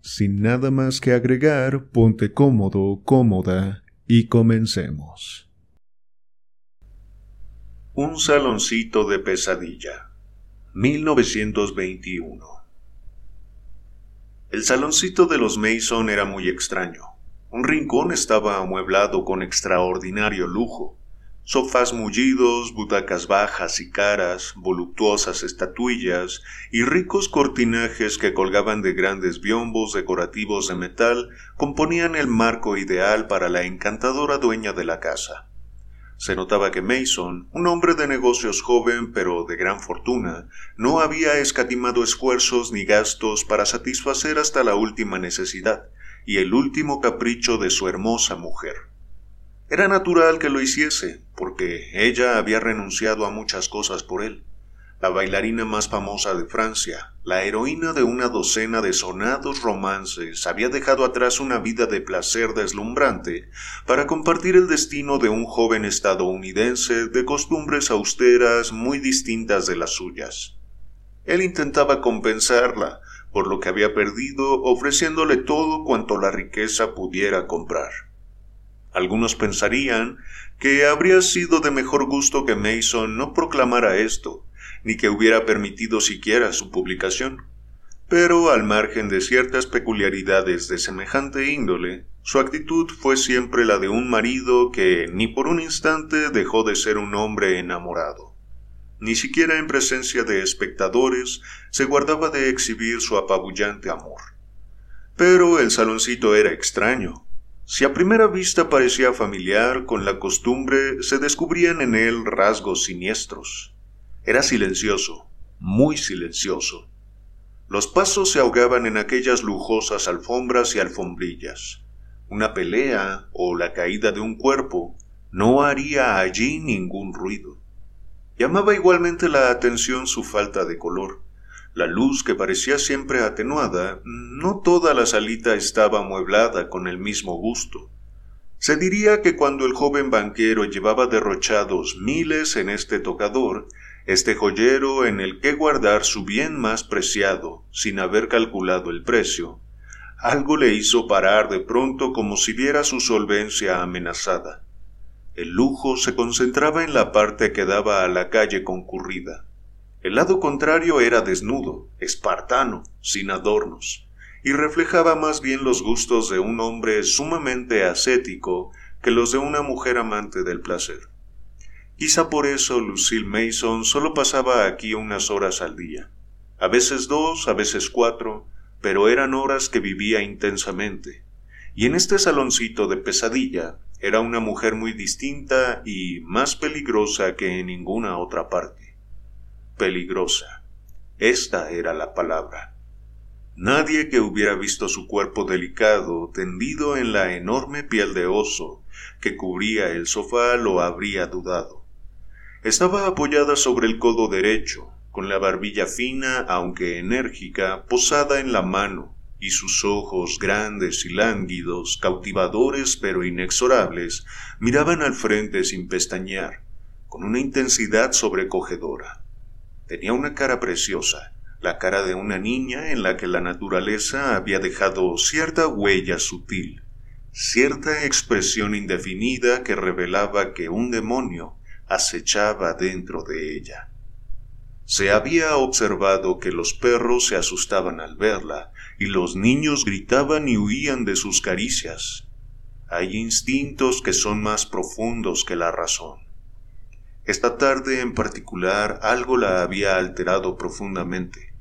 Sin nada más que agregar, ponte cómodo, cómoda y comencemos. Un saloncito de pesadilla. 1921. El saloncito de los Mason era muy extraño. Un rincón estaba amueblado con extraordinario lujo sofás mullidos, butacas bajas y caras, voluptuosas estatuillas y ricos cortinajes que colgaban de grandes biombos decorativos de metal componían el marco ideal para la encantadora dueña de la casa. Se notaba que Mason, un hombre de negocios joven pero de gran fortuna, no había escatimado esfuerzos ni gastos para satisfacer hasta la última necesidad y el último capricho de su hermosa mujer. Era natural que lo hiciese, porque ella había renunciado a muchas cosas por él. La bailarina más famosa de Francia, la heroína de una docena de sonados romances, había dejado atrás una vida de placer deslumbrante para compartir el destino de un joven estadounidense de costumbres austeras muy distintas de las suyas. Él intentaba compensarla por lo que había perdido ofreciéndole todo cuanto la riqueza pudiera comprar. Algunos pensarían que habría sido de mejor gusto que Mason no proclamara esto, ni que hubiera permitido siquiera su publicación. Pero al margen de ciertas peculiaridades de semejante índole, su actitud fue siempre la de un marido que ni por un instante dejó de ser un hombre enamorado. Ni siquiera en presencia de espectadores se guardaba de exhibir su apabullante amor. Pero el saloncito era extraño, si a primera vista parecía familiar, con la costumbre se descubrían en él rasgos siniestros. Era silencioso, muy silencioso. Los pasos se ahogaban en aquellas lujosas alfombras y alfombrillas. Una pelea o la caída de un cuerpo no haría allí ningún ruido. Llamaba igualmente la atención su falta de color. La luz, que parecía siempre atenuada, no toda la salita estaba amueblada con el mismo gusto. Se diría que cuando el joven banquero llevaba derrochados miles en este tocador, este joyero en el que guardar su bien más preciado, sin haber calculado el precio, algo le hizo parar de pronto como si viera su solvencia amenazada. El lujo se concentraba en la parte que daba a la calle concurrida. El lado contrario era desnudo, espartano, sin adornos, y reflejaba más bien los gustos de un hombre sumamente ascético que los de una mujer amante del placer. Quizá por eso Lucille Mason solo pasaba aquí unas horas al día, a veces dos, a veces cuatro, pero eran horas que vivía intensamente. Y en este saloncito de pesadilla era una mujer muy distinta y más peligrosa que en ninguna otra parte peligrosa. Esta era la palabra. Nadie que hubiera visto su cuerpo delicado tendido en la enorme piel de oso que cubría el sofá lo habría dudado. Estaba apoyada sobre el codo derecho, con la barbilla fina aunque enérgica posada en la mano, y sus ojos grandes y lánguidos, cautivadores pero inexorables, miraban al frente sin pestañear, con una intensidad sobrecogedora. Tenía una cara preciosa, la cara de una niña en la que la naturaleza había dejado cierta huella sutil, cierta expresión indefinida que revelaba que un demonio acechaba dentro de ella. Se había observado que los perros se asustaban al verla y los niños gritaban y huían de sus caricias. Hay instintos que son más profundos que la razón. Esta tarde en particular algo la había alterado profundamente.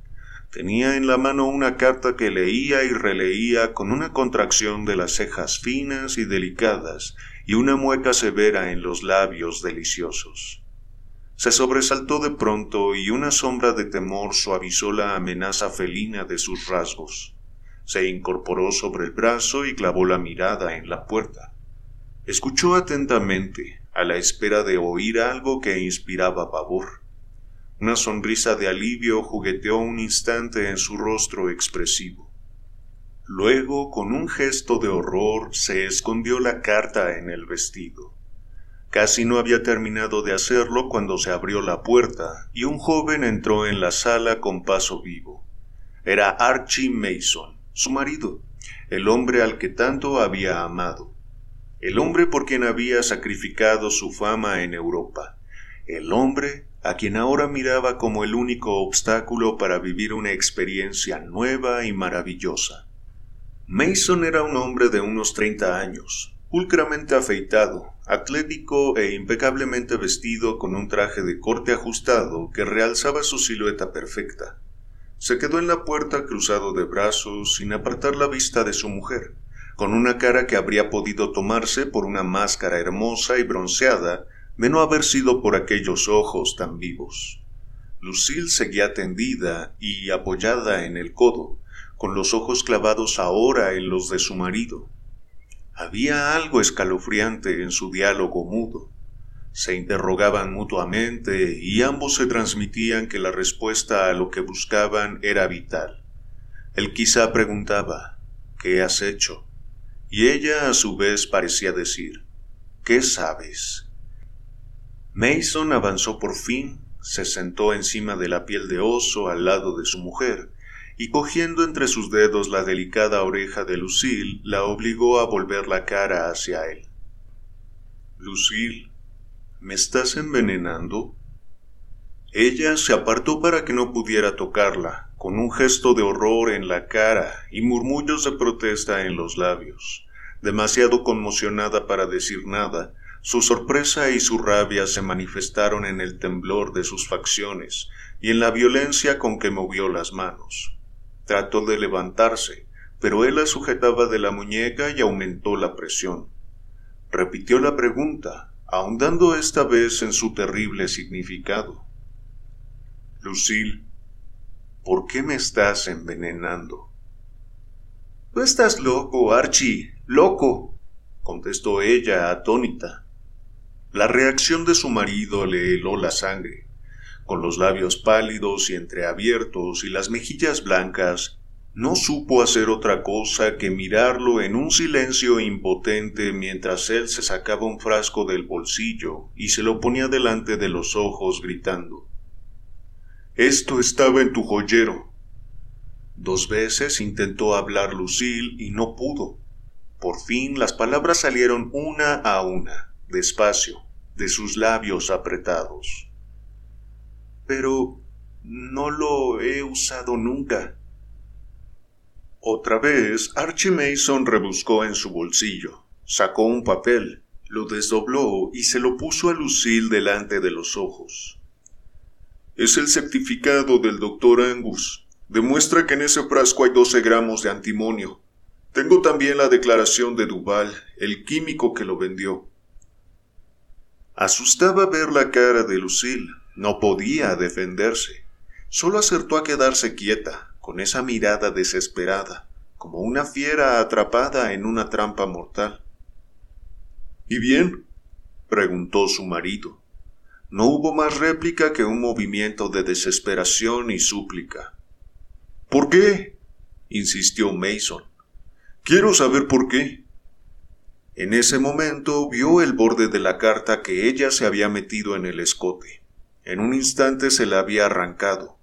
Tenía en la mano una carta que leía y releía con una contracción de las cejas finas y delicadas y una mueca severa en los labios deliciosos. Se sobresaltó de pronto y una sombra de temor suavizó la amenaza felina de sus rasgos. Se incorporó sobre el brazo y clavó la mirada en la puerta. Escuchó atentamente, a la espera de oír algo que inspiraba pavor. Una sonrisa de alivio jugueteó un instante en su rostro expresivo. Luego, con un gesto de horror, se escondió la carta en el vestido. Casi no había terminado de hacerlo cuando se abrió la puerta y un joven entró en la sala con paso vivo. Era Archie Mason, su marido, el hombre al que tanto había amado, el hombre por quien había sacrificado su fama en Europa, el hombre a quien ahora miraba como el único obstáculo para vivir una experiencia nueva y maravillosa. Mason era un hombre de unos treinta años, pulcramente afeitado, atlético e impecablemente vestido con un traje de corte ajustado que realzaba su silueta perfecta. Se quedó en la puerta cruzado de brazos sin apartar la vista de su mujer, con una cara que habría podido tomarse por una máscara hermosa y bronceada de no haber sido por aquellos ojos tan vivos. Lucille seguía tendida y apoyada en el codo, con los ojos clavados ahora en los de su marido. Había algo escalofriante en su diálogo mudo. Se interrogaban mutuamente y ambos se transmitían que la respuesta a lo que buscaban era vital. Él quizá preguntaba ¿Qué has hecho? Y ella a su vez parecía decir ¿Qué sabes? Mason avanzó por fin, se sentó encima de la piel de oso al lado de su mujer, y cogiendo entre sus dedos la delicada oreja de Lucille, la obligó a volver la cara hacia él. Lucille, ¿me estás envenenando? Ella se apartó para que no pudiera tocarla, con un gesto de horror en la cara y murmullos de protesta en los labios. Demasiado conmocionada para decir nada, su sorpresa y su rabia se manifestaron en el temblor de sus facciones y en la violencia con que movió las manos. Trató de levantarse, pero él la sujetaba de la muñeca y aumentó la presión. Repitió la pregunta, ahondando esta vez en su terrible significado. Lucille, ¿por qué me estás envenenando? Tú estás loco, Archie, loco, contestó ella atónita. La reacción de su marido le heló la sangre con los labios pálidos y entreabiertos y las mejillas blancas, no supo hacer otra cosa que mirarlo en un silencio impotente mientras él se sacaba un frasco del bolsillo y se lo ponía delante de los ojos gritando Esto estaba en tu joyero. Dos veces intentó hablar Lucille y no pudo. Por fin las palabras salieron una a una, despacio, de sus labios apretados pero no lo he usado nunca. Otra vez, Archie Mason rebuscó en su bolsillo, sacó un papel, lo desdobló y se lo puso a Lucille delante de los ojos. Es el certificado del doctor Angus. Demuestra que en ese frasco hay 12 gramos de antimonio. Tengo también la declaración de Duval, el químico que lo vendió. Asustaba ver la cara de Lucille. No podía defenderse. Solo acertó a quedarse quieta, con esa mirada desesperada, como una fiera atrapada en una trampa mortal. ¿Y bien? preguntó su marido. No hubo más réplica que un movimiento de desesperación y súplica. ¿Por qué? insistió Mason. Quiero saber por qué. En ese momento vio el borde de la carta que ella se había metido en el escote. En un instante se la había arrancado.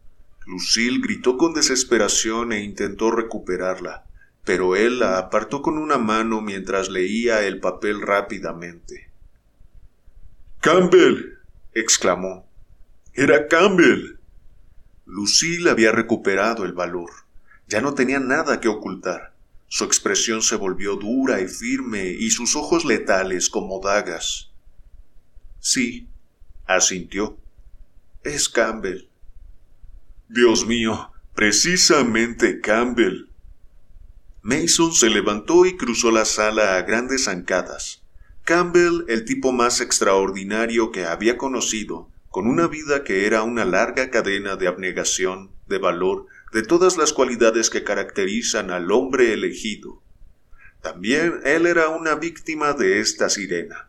Lucille gritó con desesperación e intentó recuperarla, pero él la apartó con una mano mientras leía el papel rápidamente. Campbell. Exclamó. Era Campbell. Lucille había recuperado el valor. Ya no tenía nada que ocultar. Su expresión se volvió dura y firme y sus ojos letales como dagas. Sí, asintió. Es Campbell. Dios mío, precisamente Campbell. Mason se levantó y cruzó la sala a grandes zancadas. Campbell, el tipo más extraordinario que había conocido, con una vida que era una larga cadena de abnegación, de valor, de todas las cualidades que caracterizan al hombre elegido. También él era una víctima de esta sirena.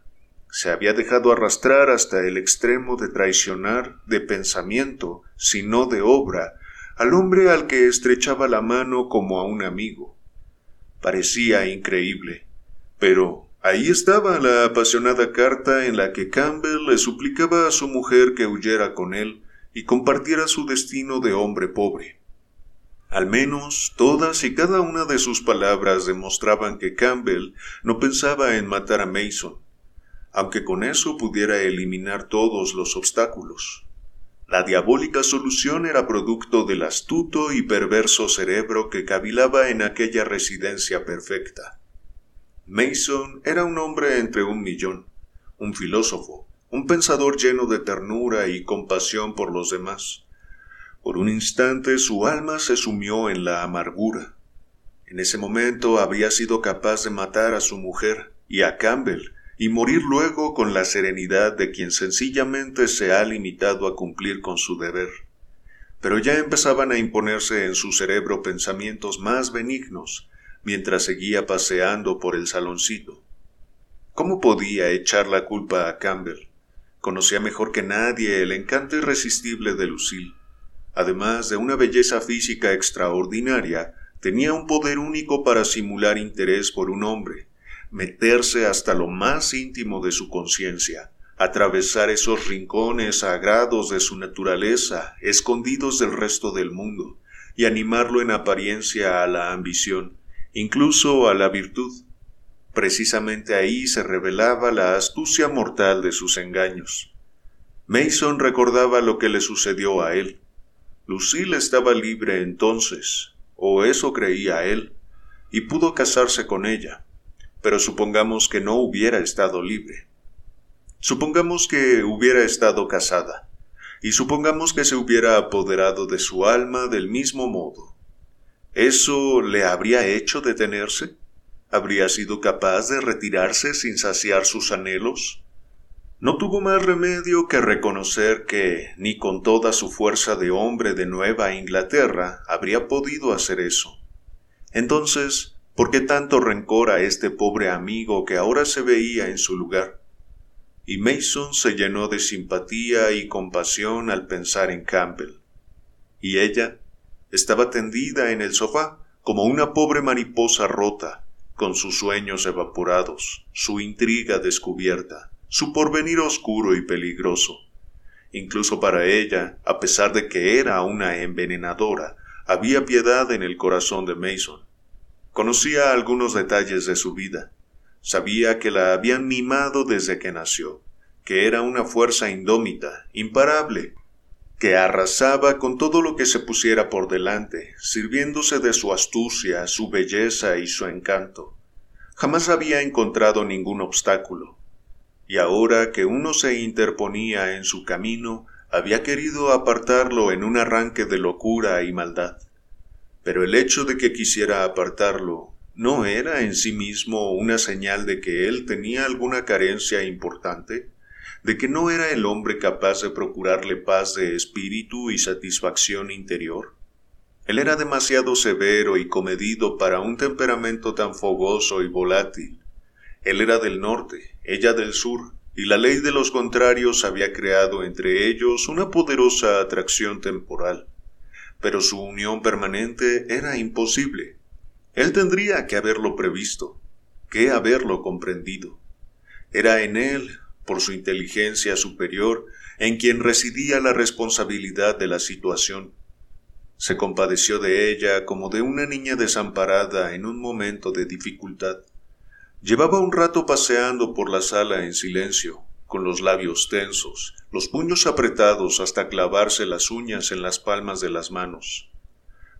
Se había dejado arrastrar hasta el extremo de traicionar de pensamiento, si no de obra, al hombre al que estrechaba la mano como a un amigo. Parecía increíble, pero ahí estaba la apasionada carta en la que Campbell le suplicaba a su mujer que huyera con él y compartiera su destino de hombre pobre. Al menos todas y cada una de sus palabras demostraban que Campbell no pensaba en matar a Mason, aunque con eso pudiera eliminar todos los obstáculos. La diabólica solución era producto del astuto y perverso cerebro que cavilaba en aquella residencia perfecta. Mason era un hombre entre un millón, un filósofo, un pensador lleno de ternura y compasión por los demás. Por un instante su alma se sumió en la amargura. En ese momento había sido capaz de matar a su mujer y a Campbell y morir luego con la serenidad de quien sencillamente se ha limitado a cumplir con su deber. Pero ya empezaban a imponerse en su cerebro pensamientos más benignos, mientras seguía paseando por el saloncito. ¿Cómo podía echar la culpa a Campbell? Conocía mejor que nadie el encanto irresistible de Lucille. Además de una belleza física extraordinaria, tenía un poder único para simular interés por un hombre, meterse hasta lo más íntimo de su conciencia, atravesar esos rincones sagrados de su naturaleza, escondidos del resto del mundo, y animarlo en apariencia a la ambición, incluso a la virtud. Precisamente ahí se revelaba la astucia mortal de sus engaños. Mason recordaba lo que le sucedió a él. Lucille estaba libre entonces, o eso creía él, y pudo casarse con ella pero supongamos que no hubiera estado libre. Supongamos que hubiera estado casada, y supongamos que se hubiera apoderado de su alma del mismo modo. ¿Eso le habría hecho detenerse? ¿Habría sido capaz de retirarse sin saciar sus anhelos? No tuvo más remedio que reconocer que ni con toda su fuerza de hombre de Nueva Inglaterra habría podido hacer eso. Entonces, ¿Por qué tanto rencor a este pobre amigo que ahora se veía en su lugar? Y Mason se llenó de simpatía y compasión al pensar en Campbell. Y ella estaba tendida en el sofá como una pobre mariposa rota, con sus sueños evaporados, su intriga descubierta, su porvenir oscuro y peligroso. Incluso para ella, a pesar de que era una envenenadora, había piedad en el corazón de Mason Conocía algunos detalles de su vida. Sabía que la habían mimado desde que nació, que era una fuerza indómita, imparable, que arrasaba con todo lo que se pusiera por delante, sirviéndose de su astucia, su belleza y su encanto. Jamás había encontrado ningún obstáculo, y ahora que uno se interponía en su camino, había querido apartarlo en un arranque de locura y maldad. Pero el hecho de que quisiera apartarlo no era en sí mismo una señal de que él tenía alguna carencia importante, de que no era el hombre capaz de procurarle paz de espíritu y satisfacción interior. Él era demasiado severo y comedido para un temperamento tan fogoso y volátil. Él era del norte, ella del sur, y la ley de los contrarios había creado entre ellos una poderosa atracción temporal pero su unión permanente era imposible. Él tendría que haberlo previsto, que haberlo comprendido. Era en él, por su inteligencia superior, en quien residía la responsabilidad de la situación. Se compadeció de ella como de una niña desamparada en un momento de dificultad. Llevaba un rato paseando por la sala en silencio, con los labios tensos, los puños apretados hasta clavarse las uñas en las palmas de las manos.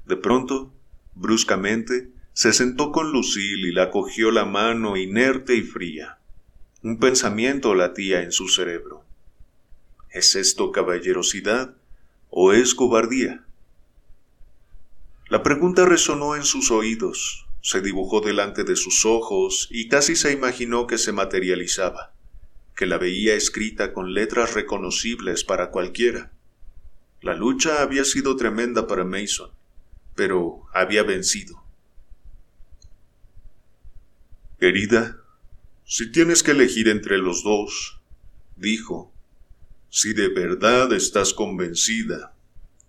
De pronto, bruscamente, se sentó con Lucille y la cogió la mano inerte y fría. Un pensamiento latía en su cerebro. ¿Es esto caballerosidad o es cobardía? La pregunta resonó en sus oídos, se dibujó delante de sus ojos y casi se imaginó que se materializaba que la veía escrita con letras reconocibles para cualquiera. La lucha había sido tremenda para Mason. pero había vencido. Querida, si tienes que elegir entre los dos, dijo, si de verdad estás convencida,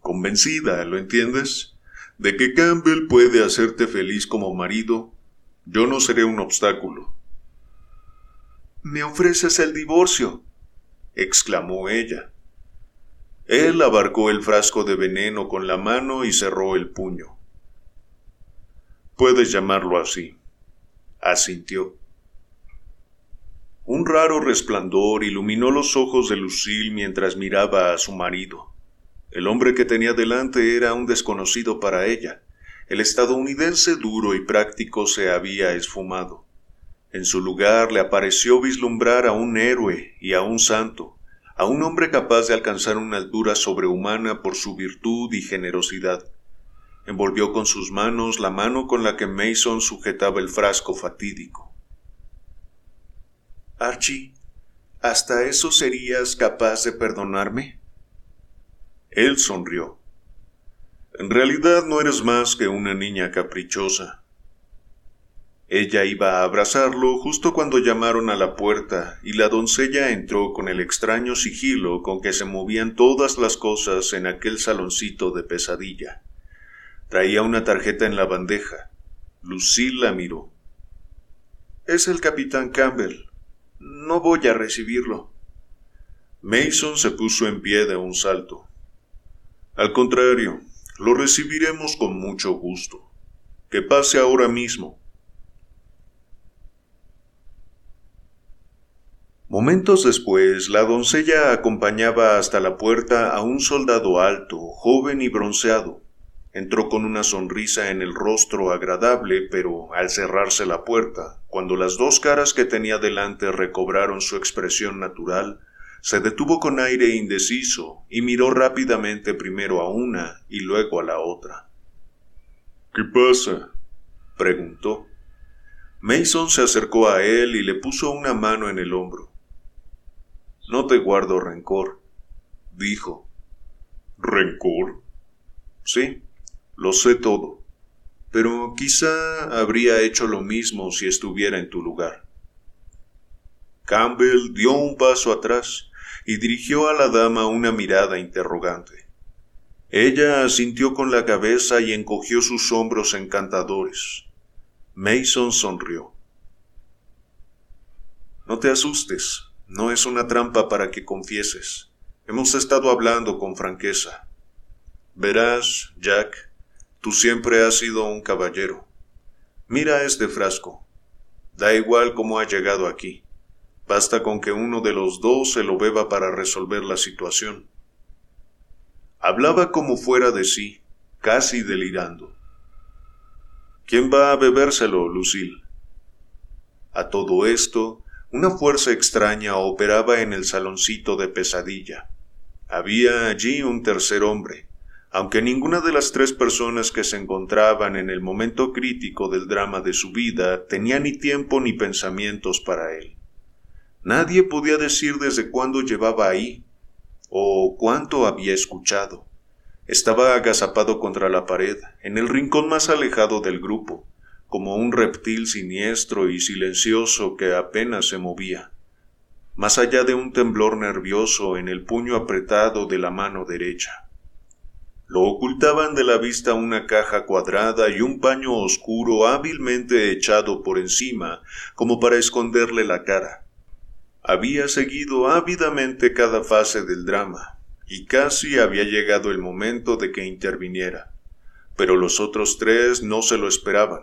convencida, ¿lo entiendes? De que Campbell puede hacerte feliz como marido, yo no seré un obstáculo. Me ofreces el divorcio, exclamó ella. Él abarcó el frasco de veneno con la mano y cerró el puño. Puedes llamarlo así, asintió. Un raro resplandor iluminó los ojos de Lucille mientras miraba a su marido. El hombre que tenía delante era un desconocido para ella. El estadounidense duro y práctico se había esfumado. En su lugar le apareció vislumbrar a un héroe y a un santo, a un hombre capaz de alcanzar una altura sobrehumana por su virtud y generosidad. Envolvió con sus manos la mano con la que Mason sujetaba el frasco fatídico. Archie, ¿hasta eso serías capaz de perdonarme? Él sonrió. En realidad no eres más que una niña caprichosa. Ella iba a abrazarlo justo cuando llamaron a la puerta y la doncella entró con el extraño sigilo con que se movían todas las cosas en aquel saloncito de pesadilla. Traía una tarjeta en la bandeja. Lucille la miró. Es el capitán Campbell. No voy a recibirlo. Mason se puso en pie de un salto. Al contrario, lo recibiremos con mucho gusto. Que pase ahora mismo. Momentos después, la doncella acompañaba hasta la puerta a un soldado alto, joven y bronceado. Entró con una sonrisa en el rostro agradable, pero al cerrarse la puerta, cuando las dos caras que tenía delante recobraron su expresión natural, se detuvo con aire indeciso y miró rápidamente primero a una y luego a la otra. ¿Qué pasa? preguntó. Mason se acercó a él y le puso una mano en el hombro. No te guardo rencor, dijo. ¿Rencor? Sí, lo sé todo, pero quizá habría hecho lo mismo si estuviera en tu lugar. Campbell dio un paso atrás y dirigió a la dama una mirada interrogante. Ella asintió con la cabeza y encogió sus hombros encantadores. Mason sonrió. No te asustes, no es una trampa para que confieses. Hemos estado hablando con franqueza. Verás, Jack, tú siempre has sido un caballero. Mira este frasco. Da igual cómo ha llegado aquí. Basta con que uno de los dos se lo beba para resolver la situación. Hablaba como fuera de sí, casi delirando. ¿Quién va a bebérselo, Lucille? A todo esto, una fuerza extraña operaba en el saloncito de pesadilla. Había allí un tercer hombre, aunque ninguna de las tres personas que se encontraban en el momento crítico del drama de su vida tenía ni tiempo ni pensamientos para él. Nadie podía decir desde cuándo llevaba ahí, o cuánto había escuchado. Estaba agazapado contra la pared, en el rincón más alejado del grupo, como un reptil siniestro y silencioso que apenas se movía, más allá de un temblor nervioso en el puño apretado de la mano derecha. Lo ocultaban de la vista una caja cuadrada y un paño oscuro hábilmente echado por encima como para esconderle la cara. Había seguido ávidamente cada fase del drama, y casi había llegado el momento de que interviniera. Pero los otros tres no se lo esperaban.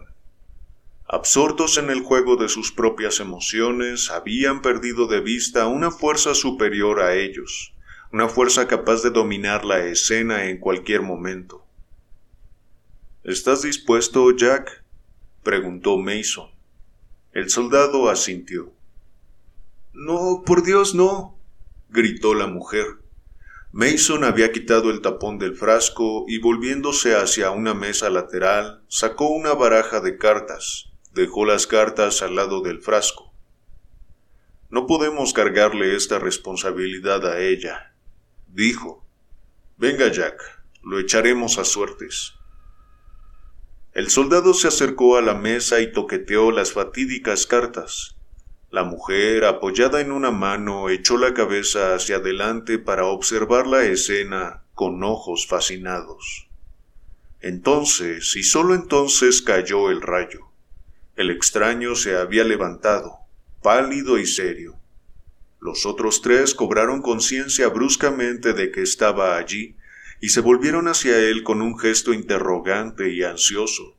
Absortos en el juego de sus propias emociones, habían perdido de vista una fuerza superior a ellos, una fuerza capaz de dominar la escena en cualquier momento. ¿Estás dispuesto, Jack? preguntó Mason. El soldado asintió. No, por Dios, no, gritó la mujer. Mason había quitado el tapón del frasco y volviéndose hacia una mesa lateral, sacó una baraja de cartas, Dejó las cartas al lado del frasco. No podemos cargarle esta responsabilidad a ella, dijo. Venga, Jack, lo echaremos a suertes. El soldado se acercó a la mesa y toqueteó las fatídicas cartas. La mujer, apoyada en una mano, echó la cabeza hacia adelante para observar la escena con ojos fascinados. Entonces, y sólo entonces cayó el rayo. El extraño se había levantado, pálido y serio. Los otros tres cobraron conciencia bruscamente de que estaba allí y se volvieron hacia él con un gesto interrogante y ansioso.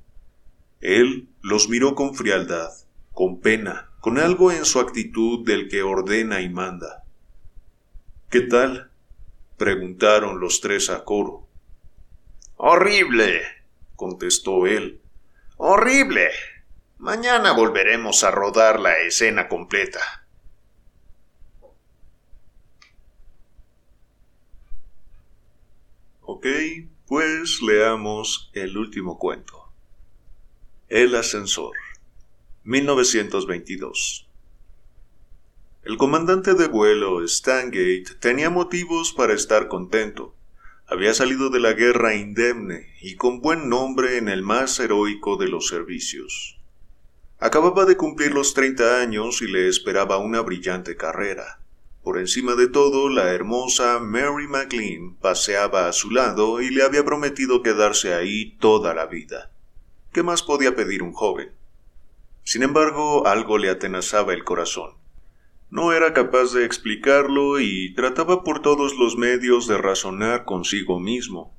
Él los miró con frialdad, con pena, con algo en su actitud del que ordena y manda. ¿Qué tal? preguntaron los tres a coro. Horrible, contestó él. Horrible. Mañana volveremos a rodar la escena completa. Ok, pues leamos el último cuento. El ascensor. 1922. El comandante de vuelo, Stangate, tenía motivos para estar contento. Había salido de la guerra indemne y con buen nombre en el más heroico de los servicios. Acababa de cumplir los treinta años y le esperaba una brillante carrera. Por encima de todo, la hermosa Mary McLean paseaba a su lado y le había prometido quedarse ahí toda la vida. ¿Qué más podía pedir un joven? Sin embargo, algo le atenazaba el corazón. No era capaz de explicarlo y trataba por todos los medios de razonar consigo mismo.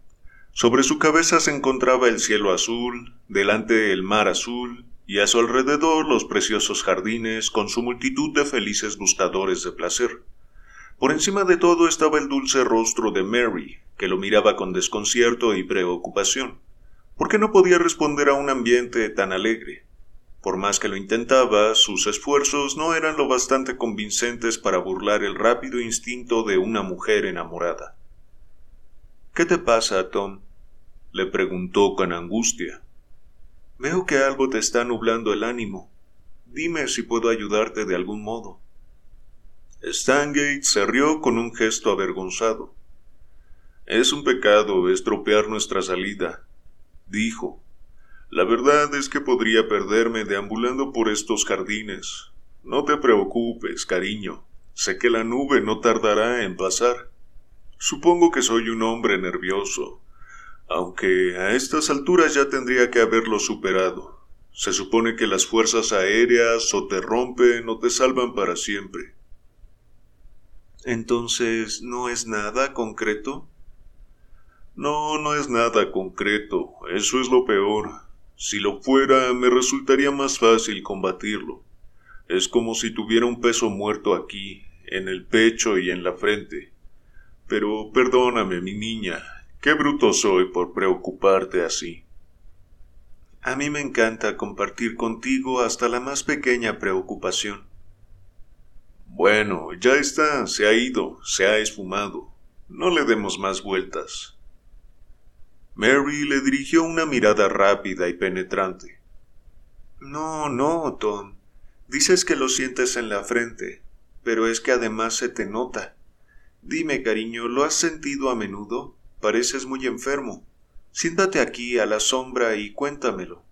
Sobre su cabeza se encontraba el cielo azul, delante el mar azul, y a su alrededor los preciosos jardines con su multitud de felices buscadores de placer. Por encima de todo estaba el dulce rostro de Mary, que lo miraba con desconcierto y preocupación. ¿Por qué no podía responder a un ambiente tan alegre? Por más que lo intentaba, sus esfuerzos no eran lo bastante convincentes para burlar el rápido instinto de una mujer enamorada. ¿Qué te pasa, Tom? le preguntó con angustia. Veo que algo te está nublando el ánimo. Dime si puedo ayudarte de algún modo. Stangate se rió con un gesto avergonzado. Es un pecado estropear nuestra salida, dijo, la verdad es que podría perderme deambulando por estos jardines. No te preocupes, cariño. Sé que la nube no tardará en pasar. Supongo que soy un hombre nervioso, aunque a estas alturas ya tendría que haberlo superado. Se supone que las fuerzas aéreas o te rompen o te salvan para siempre. Entonces, ¿no es nada concreto? No, no es nada concreto. Eso es lo peor. Si lo fuera, me resultaría más fácil combatirlo. Es como si tuviera un peso muerto aquí, en el pecho y en la frente. Pero perdóname, mi niña, qué bruto soy por preocuparte así. A mí me encanta compartir contigo hasta la más pequeña preocupación. Bueno, ya está, se ha ido, se ha esfumado. No le demos más vueltas. Mary le dirigió una mirada rápida y penetrante. No, no, Tom. Dices que lo sientes en la frente, pero es que además se te nota. Dime, cariño, ¿lo has sentido a menudo? Pareces muy enfermo. Siéntate aquí a la sombra y cuéntamelo.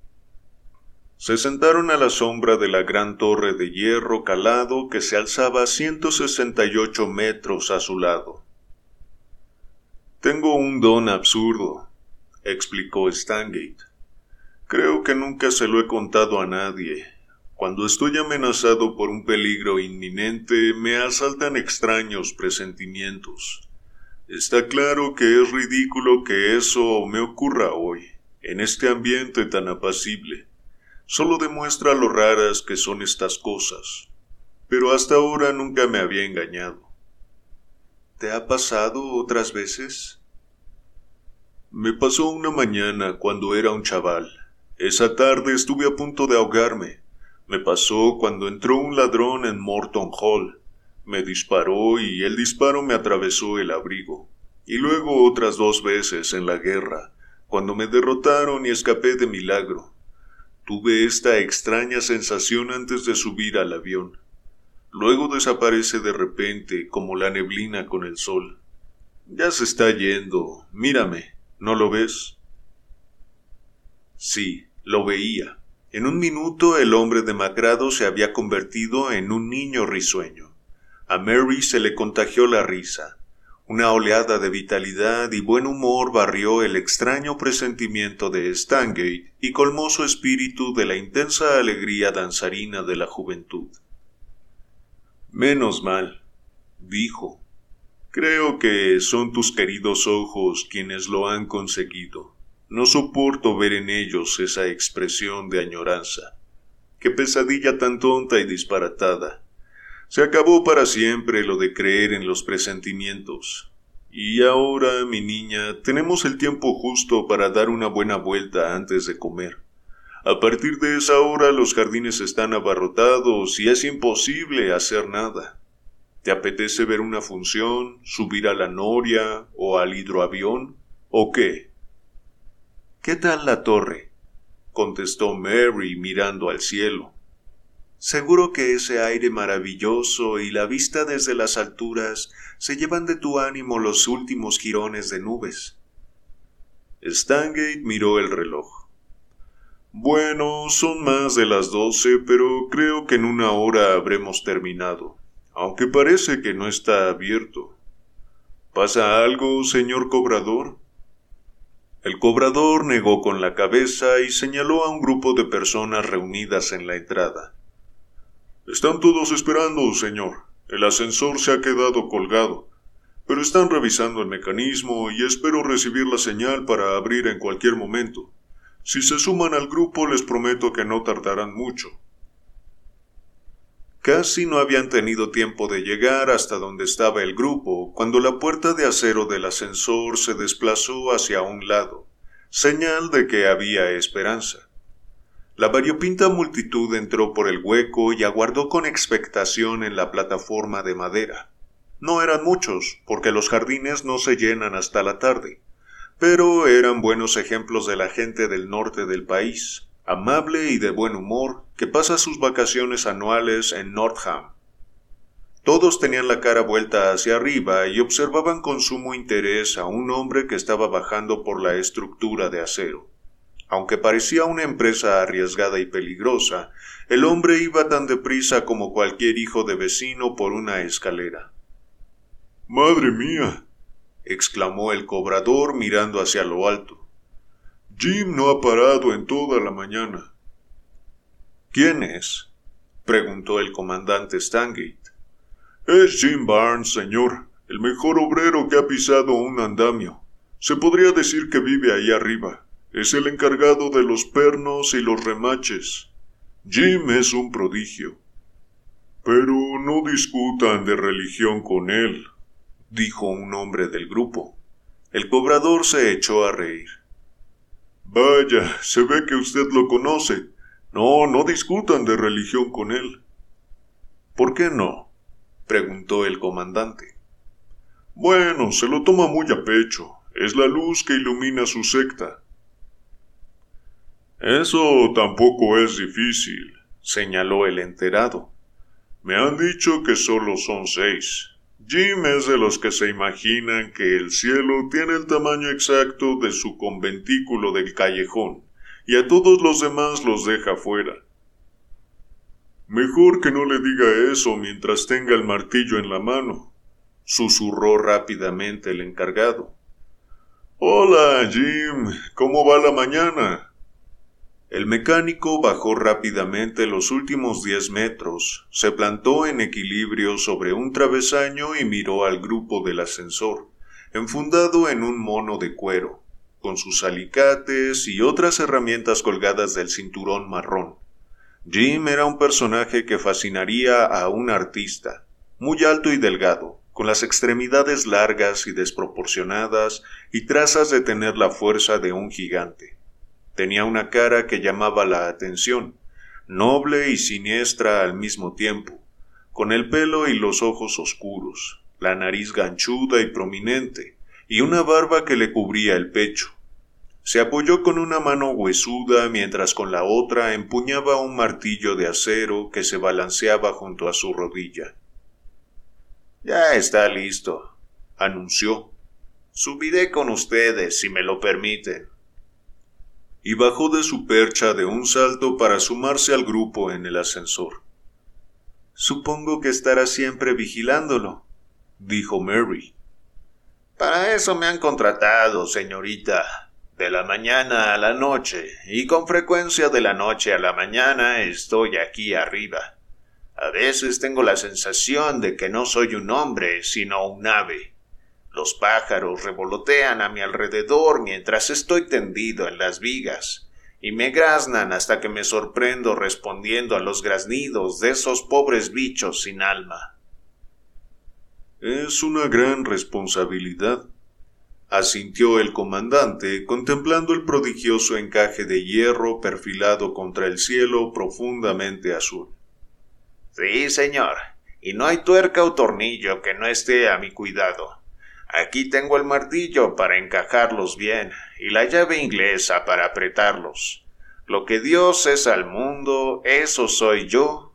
Se sentaron a la sombra de la gran torre de hierro calado que se alzaba a ciento sesenta y ocho metros a su lado. Tengo un don absurdo, explicó Stangate. Creo que nunca se lo he contado a nadie. Cuando estoy amenazado por un peligro inminente, me asaltan extraños presentimientos. Está claro que es ridículo que eso me ocurra hoy, en este ambiente tan apacible. Solo demuestra lo raras que son estas cosas. Pero hasta ahora nunca me había engañado. ¿Te ha pasado otras veces? Me pasó una mañana cuando era un chaval. Esa tarde estuve a punto de ahogarme. Me pasó cuando entró un ladrón en Morton Hall. Me disparó y el disparo me atravesó el abrigo. Y luego otras dos veces en la guerra, cuando me derrotaron y escapé de milagro. Tuve esta extraña sensación antes de subir al avión. Luego desaparece de repente como la neblina con el sol. Ya se está yendo. Mírame. ¿No lo ves? Sí, Lo veía. En un minuto el hombre demacrado se había convertido en un niño risueño. A Mary se le contagió la risa. Una oleada de vitalidad y buen humor barrió el extraño presentimiento de Stangate y colmó su espíritu de la intensa alegría danzarina de la juventud. Menos mal, dijo. Creo que son tus queridos ojos quienes lo han conseguido. No soporto ver en ellos esa expresión de añoranza. Qué pesadilla tan tonta y disparatada. Se acabó para siempre lo de creer en los presentimientos. Y ahora, mi niña, tenemos el tiempo justo para dar una buena vuelta antes de comer. A partir de esa hora los jardines están abarrotados y es imposible hacer nada. ¿Te apetece ver una función, subir a la noria o al hidroavión? ¿O qué? ¿Qué tal la torre? contestó Mary mirando al cielo. Seguro que ese aire maravilloso y la vista desde las alturas se llevan de tu ánimo los últimos jirones de nubes. Stangate miró el reloj. Bueno, son más de las doce, pero creo que en una hora habremos terminado, aunque parece que no está abierto. ¿Pasa algo, señor cobrador? El cobrador negó con la cabeza y señaló a un grupo de personas reunidas en la entrada. Están todos esperando, señor. El ascensor se ha quedado colgado, pero están revisando el mecanismo y espero recibir la señal para abrir en cualquier momento. Si se suman al grupo les prometo que no tardarán mucho. Casi no habían tenido tiempo de llegar hasta donde estaba el grupo cuando la puerta de acero del ascensor se desplazó hacia un lado, señal de que había esperanza. La variopinta multitud entró por el hueco y aguardó con expectación en la plataforma de madera. No eran muchos, porque los jardines no se llenan hasta la tarde, pero eran buenos ejemplos de la gente del norte del país, amable y de buen humor, que pasa sus vacaciones anuales en Northam. Todos tenían la cara vuelta hacia arriba y observaban con sumo interés a un hombre que estaba bajando por la estructura de acero. Aunque parecía una empresa arriesgada y peligrosa, el hombre iba tan deprisa como cualquier hijo de vecino por una escalera. Madre mía. exclamó el cobrador mirando hacia lo alto. Jim no ha parado en toda la mañana. ¿Quién es? preguntó el comandante Stangate. Es Jim Barnes, señor, el mejor obrero que ha pisado un andamio. Se podría decir que vive ahí arriba. Es el encargado de los pernos y los remaches. Jim es un prodigio. Pero no discutan de religión con él, dijo un hombre del grupo. El cobrador se echó a reír. Vaya, se ve que usted lo conoce. No, no discutan de religión con él. ¿Por qué no? preguntó el comandante. Bueno, se lo toma muy a pecho. Es la luz que ilumina su secta. Eso tampoco es difícil, señaló el enterado. Me han dicho que solo son seis. Jim es de los que se imaginan que el cielo tiene el tamaño exacto de su conventículo del callejón, y a todos los demás los deja fuera. Mejor que no le diga eso mientras tenga el martillo en la mano, susurró rápidamente el encargado. Hola, Jim. ¿Cómo va la mañana? El mecánico bajó rápidamente los últimos diez metros, se plantó en equilibrio sobre un travesaño y miró al grupo del ascensor, enfundado en un mono de cuero, con sus alicates y otras herramientas colgadas del cinturón marrón. Jim era un personaje que fascinaría a un artista, muy alto y delgado, con las extremidades largas y desproporcionadas y trazas de tener la fuerza de un gigante. Tenía una cara que llamaba la atención, noble y siniestra al mismo tiempo, con el pelo y los ojos oscuros, la nariz ganchuda y prominente, y una barba que le cubría el pecho. Se apoyó con una mano huesuda mientras con la otra empuñaba un martillo de acero que se balanceaba junto a su rodilla. Ya está listo, anunció. Subiré con ustedes, si me lo permiten. Y bajó de su percha de un salto para sumarse al grupo en el ascensor. Supongo que estará siempre vigilándolo, dijo Mary. Para eso me han contratado, señorita. De la mañana a la noche, y con frecuencia de la noche a la mañana estoy aquí arriba. A veces tengo la sensación de que no soy un hombre, sino un ave. Los pájaros revolotean a mi alrededor mientras estoy tendido en las vigas, y me graznan hasta que me sorprendo respondiendo a los graznidos de esos pobres bichos sin alma. Es una gran responsabilidad, asintió el comandante, contemplando el prodigioso encaje de hierro perfilado contra el cielo profundamente azul. Sí, señor, y no hay tuerca o tornillo que no esté a mi cuidado. Aquí tengo el martillo para encajarlos bien y la llave inglesa para apretarlos. Lo que Dios es al mundo, eso soy yo.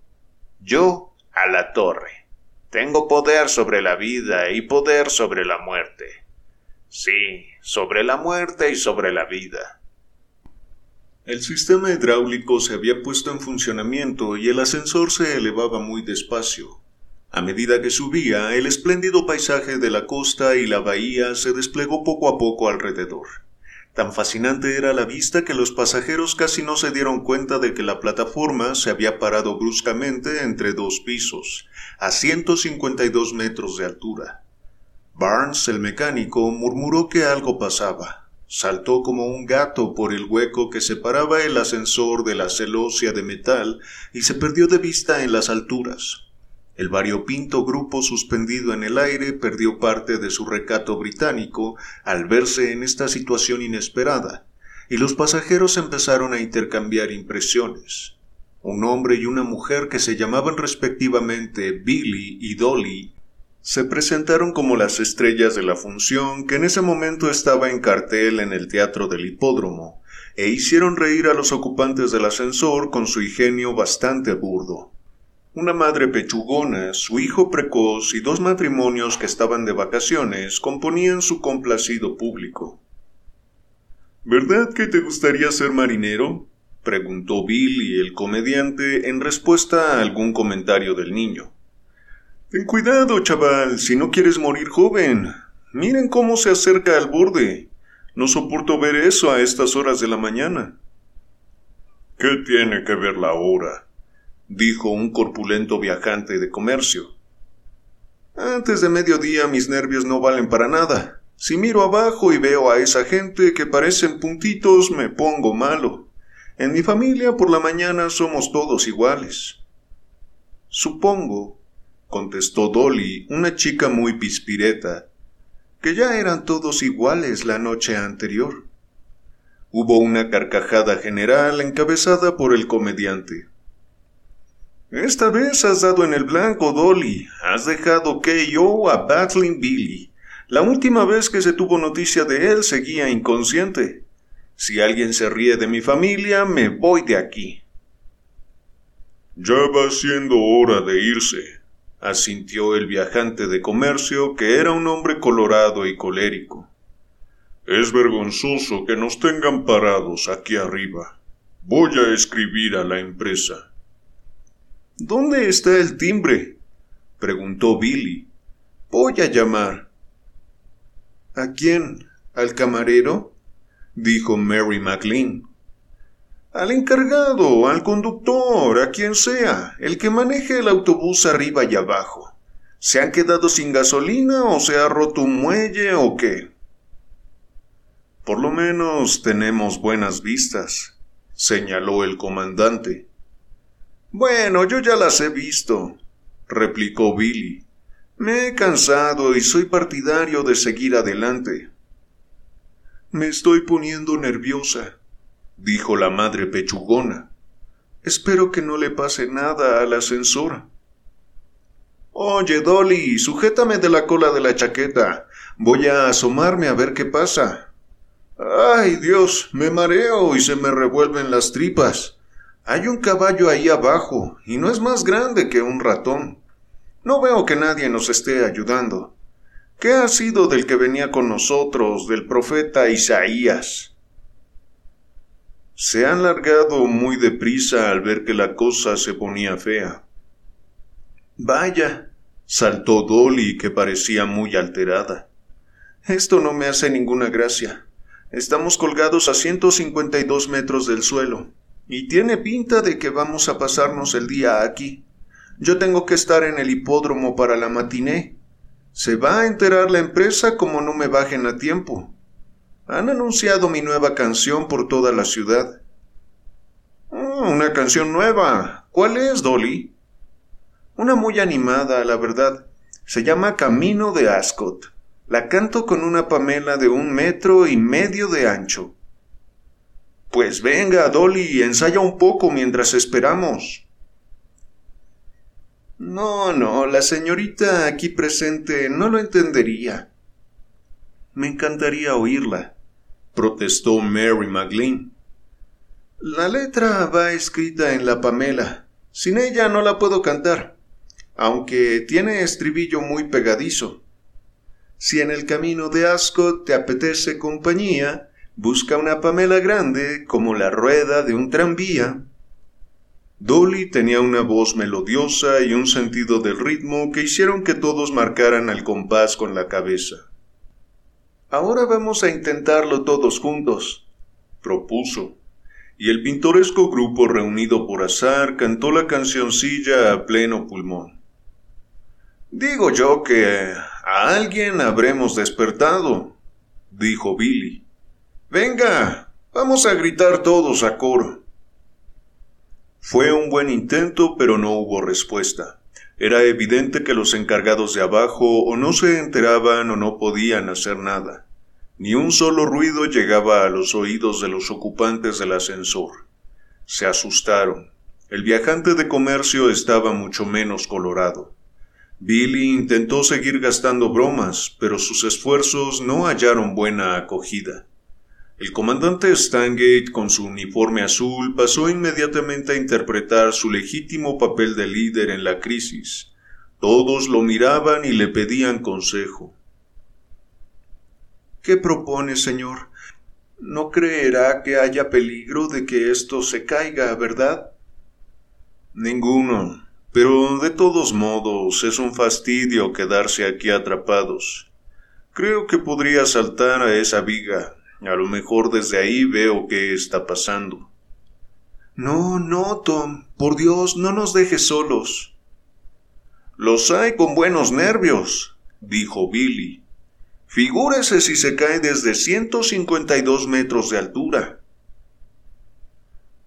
Yo a la torre. Tengo poder sobre la vida y poder sobre la muerte. Sí, sobre la muerte y sobre la vida. El sistema hidráulico se había puesto en funcionamiento y el ascensor se elevaba muy despacio. A medida que subía, el espléndido paisaje de la costa y la bahía se desplegó poco a poco alrededor. Tan fascinante era la vista que los pasajeros casi no se dieron cuenta de que la plataforma se había parado bruscamente entre dos pisos, a 152 metros de altura. Barnes, el mecánico, murmuró que algo pasaba. Saltó como un gato por el hueco que separaba el ascensor de la celosía de metal y se perdió de vista en las alturas. El variopinto grupo suspendido en el aire perdió parte de su recato británico al verse en esta situación inesperada, y los pasajeros empezaron a intercambiar impresiones. Un hombre y una mujer que se llamaban respectivamente Billy y Dolly se presentaron como las estrellas de la función que en ese momento estaba en cartel en el teatro del hipódromo, e hicieron reír a los ocupantes del ascensor con su ingenio bastante burdo. Una madre pechugona, su hijo precoz y dos matrimonios que estaban de vacaciones componían su complacido público. ¿Verdad que te gustaría ser marinero? preguntó Billy el comediante en respuesta a algún comentario del niño. Ten cuidado, chaval, si no quieres morir joven. Miren cómo se acerca al borde. No soporto ver eso a estas horas de la mañana. ¿Qué tiene que ver la hora? Dijo un corpulento viajante de comercio. Antes de mediodía mis nervios no valen para nada. Si miro abajo y veo a esa gente que parecen puntitos, me pongo malo. En mi familia por la mañana somos todos iguales. Supongo, contestó Dolly, una chica muy pispireta, que ya eran todos iguales la noche anterior. Hubo una carcajada general encabezada por el comediante. Esta vez has dado en el blanco, Dolly. Has dejado yo a Battling Billy. La última vez que se tuvo noticia de él seguía inconsciente. Si alguien se ríe de mi familia, me voy de aquí. Ya va siendo hora de irse, asintió el viajante de comercio, que era un hombre colorado y colérico. Es vergonzoso que nos tengan parados aquí arriba. Voy a escribir a la empresa. ¿Dónde está el timbre? preguntó Billy. Voy a llamar. ¿A quién? ¿Al camarero? dijo Mary McLean al encargado, al conductor, a quien sea, el que maneje el autobús arriba y abajo. ¿Se han quedado sin gasolina o se ha roto un muelle o qué? Por lo menos tenemos buenas vistas, señaló el comandante. Bueno, yo ya las he visto, replicó Billy. Me he cansado y soy partidario de seguir adelante. Me estoy poniendo nerviosa, dijo la madre pechugona. Espero que no le pase nada al ascensor. Oye, Dolly, sujétame de la cola de la chaqueta. Voy a asomarme a ver qué pasa. Ay, Dios, me mareo y se me revuelven las tripas. Hay un caballo ahí abajo, y no es más grande que un ratón. No veo que nadie nos esté ayudando. ¿Qué ha sido del que venía con nosotros, del profeta Isaías? Se han largado muy deprisa al ver que la cosa se ponía fea. Vaya, saltó Dolly, que parecía muy alterada. Esto no me hace ninguna gracia. Estamos colgados a 152 metros del suelo, y tiene pinta de que vamos a pasarnos el día aquí. Yo tengo que estar en el hipódromo para la matiné. Se va a enterar la empresa como no me bajen a tiempo. Han anunciado mi nueva canción por toda la ciudad. Ah, una canción nueva. ¿Cuál es, Dolly? Una muy animada, la verdad. Se llama Camino de Ascot. La canto con una pamela de un metro y medio de ancho. Pues venga, Dolly, ensaya un poco mientras esperamos. No, no, la señorita aquí presente no lo entendería. Me encantaría oírla protestó Mary McLean. La letra va escrita en la Pamela. Sin ella no la puedo cantar, aunque tiene estribillo muy pegadizo. Si en el camino de Ascot te apetece compañía, busca una Pamela grande como la rueda de un tranvía. Dolly tenía una voz melodiosa y un sentido del ritmo que hicieron que todos marcaran al compás con la cabeza. Ahora vamos a intentarlo todos juntos, propuso, y el pintoresco grupo reunido por azar cantó la cancioncilla a pleno pulmón. Digo yo que a alguien habremos despertado, dijo Billy. Venga, vamos a gritar todos a coro. Fue un buen intento, pero no hubo respuesta. Era evidente que los encargados de abajo o no se enteraban o no podían hacer nada. Ni un solo ruido llegaba a los oídos de los ocupantes del ascensor. Se asustaron. El viajante de comercio estaba mucho menos colorado. Billy intentó seguir gastando bromas, pero sus esfuerzos no hallaron buena acogida. El comandante Stangate, con su uniforme azul, pasó inmediatamente a interpretar su legítimo papel de líder en la crisis. Todos lo miraban y le pedían consejo. ¿Qué propone, señor? No creerá que haya peligro de que esto se caiga, ¿verdad? Ninguno. Pero de todos modos es un fastidio quedarse aquí atrapados. Creo que podría saltar a esa viga a lo mejor desde ahí veo qué está pasando. No, no, Tom. Por Dios, no nos dejes solos. Los hay con buenos nervios, dijo Billy. Figúrese si se cae desde 152 metros de altura.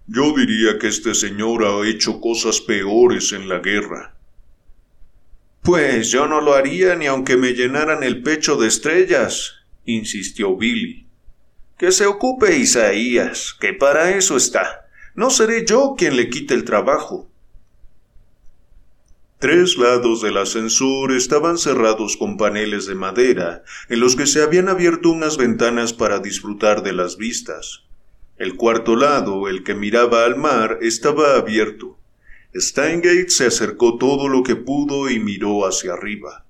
Yo diría que este señor ha hecho cosas peores en la guerra. Pues yo no lo haría ni aunque me llenaran el pecho de estrellas, insistió Billy. Que se ocupe Isaías, que para eso está. No seré yo quien le quite el trabajo. Tres lados del ascensor estaban cerrados con paneles de madera, en los que se habían abierto unas ventanas para disfrutar de las vistas. El cuarto lado, el que miraba al mar, estaba abierto. Steingate se acercó todo lo que pudo y miró hacia arriba.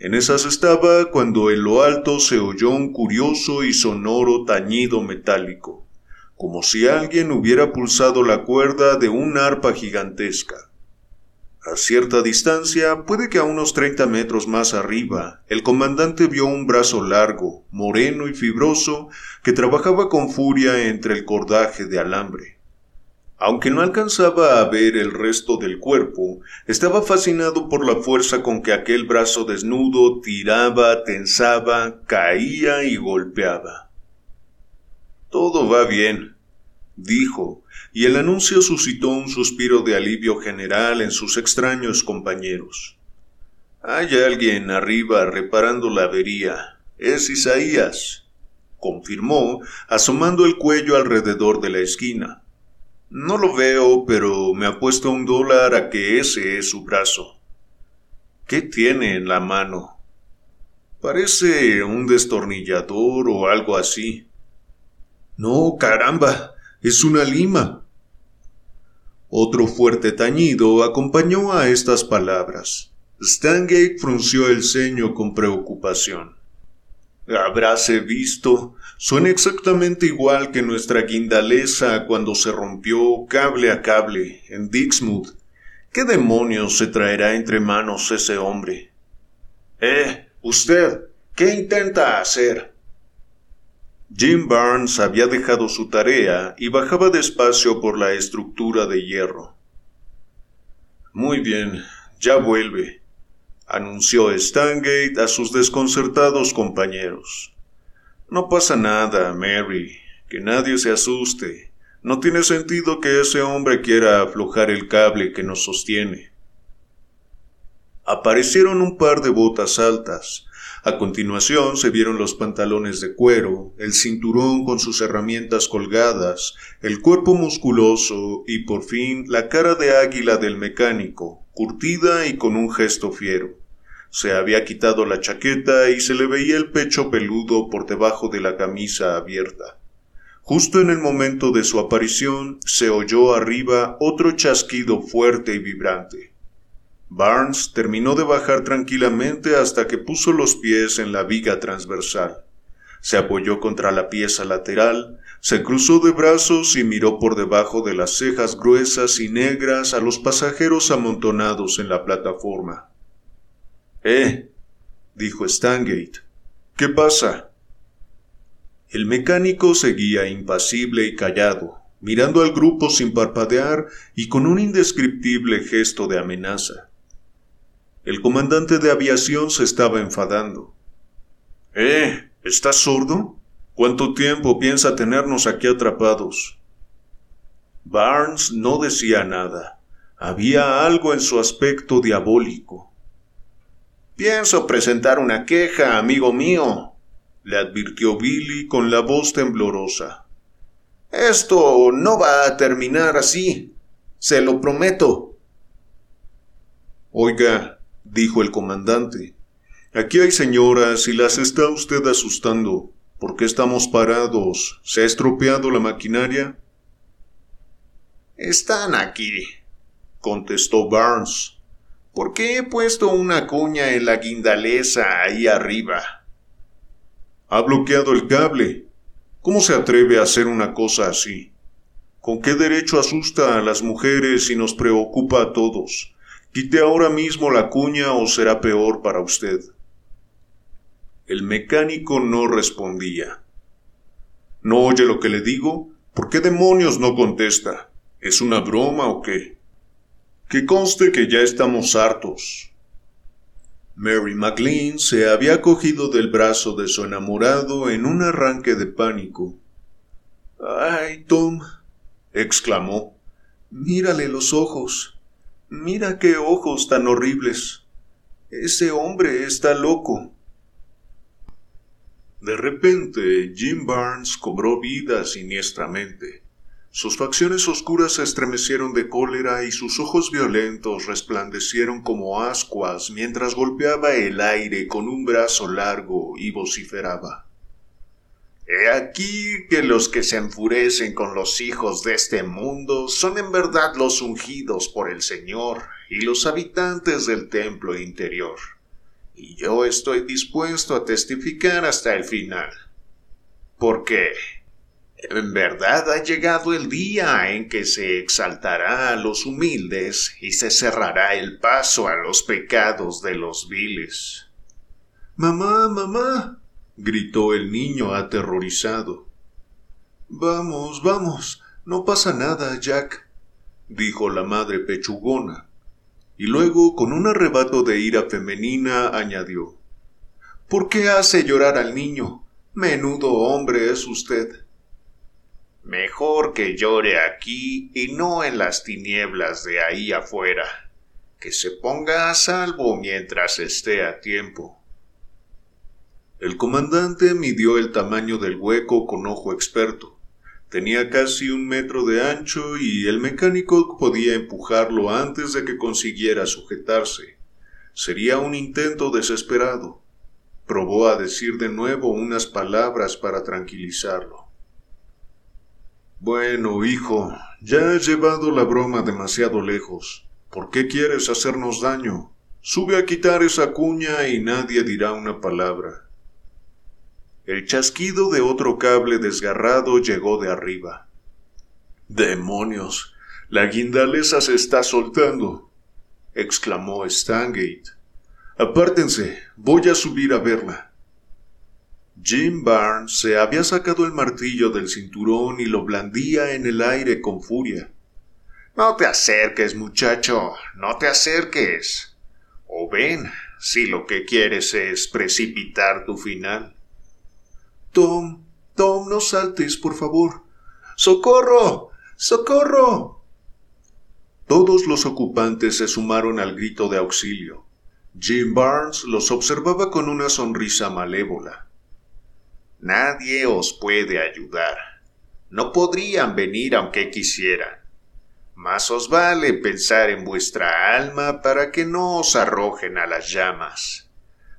En esas estaba cuando en lo alto se oyó un curioso y sonoro tañido metálico, como si alguien hubiera pulsado la cuerda de un arpa gigantesca. A cierta distancia, puede que a unos treinta metros más arriba, el comandante vio un brazo largo, moreno y fibroso, que trabajaba con furia entre el cordaje de alambre. Aunque no alcanzaba a ver el resto del cuerpo, estaba fascinado por la fuerza con que aquel brazo desnudo tiraba, tensaba, caía y golpeaba. Todo va bien, dijo, y el anuncio suscitó un suspiro de alivio general en sus extraños compañeros. Hay alguien arriba reparando la avería. Es Isaías, confirmó, asomando el cuello alrededor de la esquina. No lo veo, pero me apuesto un dólar a que ese es su brazo. ¿Qué tiene en la mano? Parece un destornillador o algo así. No, caramba, es una lima. Otro fuerte tañido acompañó a estas palabras. Stangate frunció el ceño con preocupación. Habráse visto. Suena exactamente igual que nuestra guindaleza cuando se rompió cable a cable en Dixmude. ¿Qué demonios se traerá entre manos ese hombre? Eh, usted, ¿qué intenta hacer? Jim Barnes había dejado su tarea y bajaba despacio por la estructura de hierro. Muy bien, ya vuelve, anunció Stangate a sus desconcertados compañeros. No pasa nada, Mary, que nadie se asuste. No tiene sentido que ese hombre quiera aflojar el cable que nos sostiene. Aparecieron un par de botas altas. A continuación se vieron los pantalones de cuero, el cinturón con sus herramientas colgadas, el cuerpo musculoso y por fin la cara de águila del mecánico, curtida y con un gesto fiero. Se había quitado la chaqueta y se le veía el pecho peludo por debajo de la camisa abierta. Justo en el momento de su aparición se oyó arriba otro chasquido fuerte y vibrante. Barnes terminó de bajar tranquilamente hasta que puso los pies en la viga transversal. Se apoyó contra la pieza lateral, se cruzó de brazos y miró por debajo de las cejas gruesas y negras a los pasajeros amontonados en la plataforma. Eh, dijo Stangate. ¿Qué pasa? El mecánico seguía impasible y callado, mirando al grupo sin parpadear y con un indescriptible gesto de amenaza. El comandante de aviación se estaba enfadando. Eh, ¿estás sordo? ¿Cuánto tiempo piensa tenernos aquí atrapados? Barnes no decía nada. Había algo en su aspecto diabólico. Pienso presentar una queja, amigo mío, le advirtió Billy con la voz temblorosa. Esto no va a terminar así. Se lo prometo. Oiga, dijo el comandante, aquí hay señoras y las está usted asustando. ¿Por qué estamos parados? ¿Se ha estropeado la maquinaria? Están aquí, contestó Barnes. ¿Por qué he puesto una cuña en la guindaleza ahí arriba? Ha bloqueado el cable. ¿Cómo se atreve a hacer una cosa así? ¿Con qué derecho asusta a las mujeres y nos preocupa a todos? Quite ahora mismo la cuña o será peor para usted. El mecánico no respondía. ¿No oye lo que le digo? ¿Por qué demonios no contesta? ¿Es una broma o qué? Que conste que ya estamos hartos. Mary McLean se había cogido del brazo de su enamorado en un arranque de pánico. ¡Ay, Tom! exclamó. Mírale los ojos. Mira qué ojos tan horribles. Ese hombre está loco. De repente, Jim Barnes cobró vida siniestramente. Sus facciones oscuras se estremecieron de cólera y sus ojos violentos resplandecieron como ascuas mientras golpeaba el aire con un brazo largo y vociferaba. He aquí que los que se enfurecen con los hijos de este mundo son en verdad los ungidos por el Señor y los habitantes del templo interior y yo estoy dispuesto a testificar hasta el final. Porque en verdad ha llegado el día en que se exaltará a los humildes y se cerrará el paso a los pecados de los viles. Mamá, mamá, gritó el niño aterrorizado. Vamos, vamos, no pasa nada, Jack, dijo la madre pechugona y luego, con un arrebato de ira femenina, añadió ¿Por qué hace llorar al niño? Menudo hombre es usted. Mejor que llore aquí y no en las tinieblas de ahí afuera. Que se ponga a salvo mientras esté a tiempo. El comandante midió el tamaño del hueco con ojo experto. Tenía casi un metro de ancho y el mecánico podía empujarlo antes de que consiguiera sujetarse. Sería un intento desesperado. Probó a decir de nuevo unas palabras para tranquilizarlo. Bueno, hijo, ya has llevado la broma demasiado lejos. ¿Por qué quieres hacernos daño? Sube a quitar esa cuña y nadie dirá una palabra. El chasquido de otro cable desgarrado llegó de arriba. ¡Demonios! La guindaleza se está soltando, exclamó Stangate. Apártense, voy a subir a verla. Jim Barnes se había sacado el martillo del cinturón y lo blandía en el aire con furia. No te acerques, muchacho, no te acerques. O ven, si lo que quieres es precipitar tu final. Tom, Tom, no saltes, por favor. ¡Socorro! ¡Socorro! Todos los ocupantes se sumaron al grito de auxilio. Jim Barnes los observaba con una sonrisa malévola. Nadie os puede ayudar. No podrían venir aunque quisieran. Más os vale pensar en vuestra alma para que no os arrojen a las llamas.